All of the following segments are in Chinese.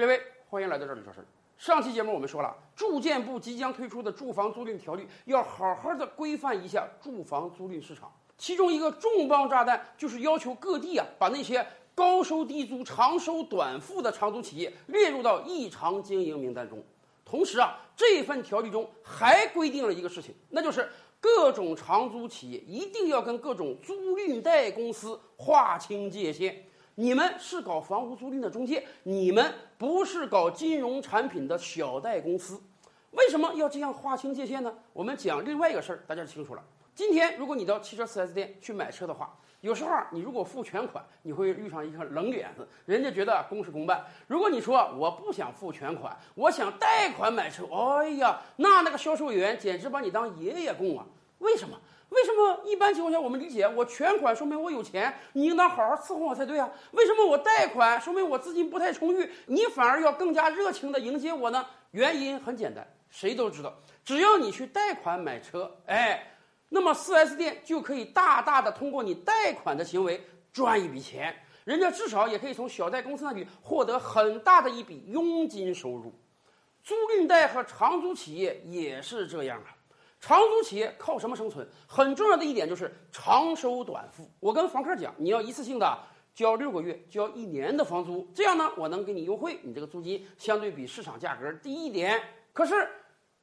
各位，欢迎来到这里说事儿。上期节目我们说了，住建部即将推出的住房租赁条例要好好的规范一下住房租赁市场，其中一个重磅炸弹就是要求各地啊把那些高收低租、长收短付的长租企业列入到异常经营名单中。同时啊，这份条例中还规定了一个事情，那就是各种长租企业一定要跟各种租赁贷公司划清界限。你们是搞房屋租赁的中介，你们不是搞金融产品的小贷公司，为什么要这样划清界限呢？我们讲另外一个事儿，大家清楚了。今天如果你到汽车 4S 店去买车的话，有时候你如果付全款，你会遇上一个冷脸子，人家觉得公事公办。如果你说我不想付全款，我想贷款买车，哎呀，那那个销售员简直把你当爷爷供啊！为什么？为什么一般情况下我们理解我全款说明我有钱，你应当好好伺候我才对啊？为什么我贷款说明我资金不太充裕，你反而要更加热情的迎接我呢？原因很简单，谁都知道，只要你去贷款买车，哎，那么 4S 店就可以大大的通过你贷款的行为赚一笔钱，人家至少也可以从小贷公司那里获得很大的一笔佣金收入。租赁贷和长租企业也是这样啊。长租企业靠什么生存？很重要的一点就是长收短付。我跟房客讲，你要一次性的交六个月、交一年的房租，这样呢，我能给你优惠，你这个租金相对比市场价格低一点。可是，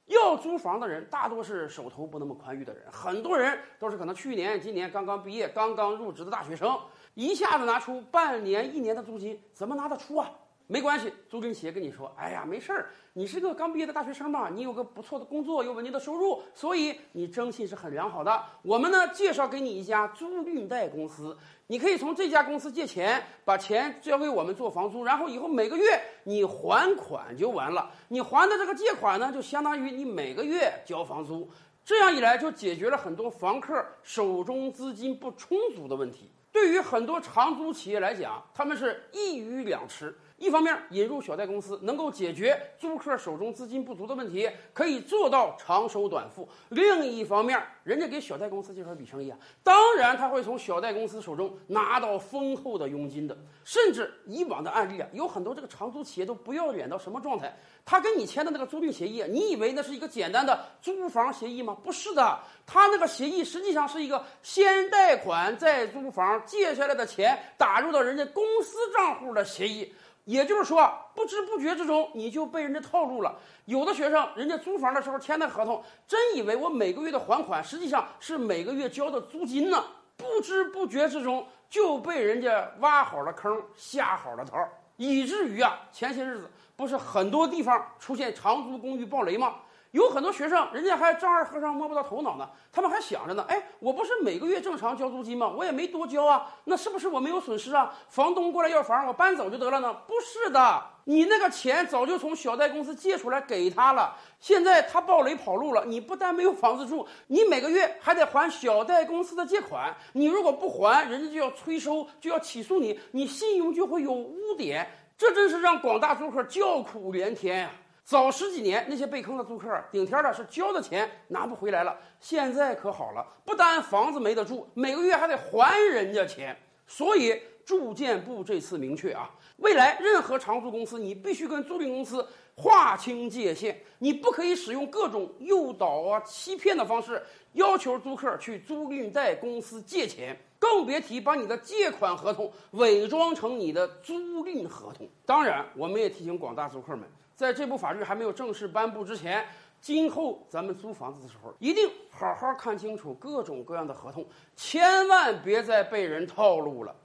要租房的人大多是手头不那么宽裕的人，很多人都是可能去年、今年刚刚毕业、刚刚入职的大学生，一下子拿出半年、一年的租金，怎么拿得出啊？没关系，租赁企业跟你说：“哎呀，没事儿，你是个刚毕业的大学生嘛，你有个不错的工作，有稳定的收入，所以你征信是很良好的。我们呢，介绍给你一家租赁贷公司，你可以从这家公司借钱，把钱交给我们做房租，然后以后每个月你还款就完了。你还的这个借款呢，就相当于你每个月交房租。这样一来，就解决了很多房客手中资金不充足的问题。对于很多长租企业来讲，他们是一鱼两吃。”一方面引入小贷公司，能够解决租客手中资金不足的问题，可以做到长收短付；另一方面，人家给小贷公司介绍一笔生意啊，当然他会从小贷公司手中拿到丰厚的佣金的。甚至以往的案例啊，有很多这个长租企业都不要脸到什么状态？他跟你签的那个租赁协议，你以为那是一个简单的租房协议吗？不是的，他那个协议实际上是一个先贷款再租房，借下来的钱打入到人家公司账户的协议。也就是说，不知不觉之中你就被人家套路了。有的学生，人家租房的时候签的合同，真以为我每个月的还款，实际上是每个月交的租金呢。不知不觉之中就被人家挖好了坑，下好了套，以至于啊，前些日子不是很多地方出现长租公寓暴雷吗？有很多学生，人家还丈二和尚摸不到头脑呢，他们还想着呢，哎，我不是每个月正常交租金吗？我也没多交啊，那是不是我没有损失啊？房东过来要房，我搬走就得了呢？不是的，你那个钱早就从小贷公司借出来给他了，现在他暴雷跑路了，你不但没有房子住，你每个月还得还小贷公司的借款，你如果不还，人家就要催收，就要起诉你，你信用就会有污点，这真是让广大租客叫苦连天呀。早十几年，那些被坑的租客顶天的是交的钱拿不回来了。现在可好了，不单房子没得住，每个月还得还人家钱。所以住建部这次明确啊，未来任何长租公司，你必须跟租赁公司划清界限，你不可以使用各种诱导啊、欺骗的方式要求租客去租赁贷公司借钱，更别提把你的借款合同伪装成你的租赁合同。当然，我们也提醒广大租客们。在这部法律还没有正式颁布之前，今后咱们租房子的时候，一定好好看清楚各种各样的合同，千万别再被人套路了。